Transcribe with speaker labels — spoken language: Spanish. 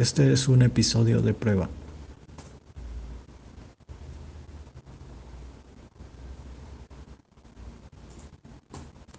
Speaker 1: Este es un episodio de prueba.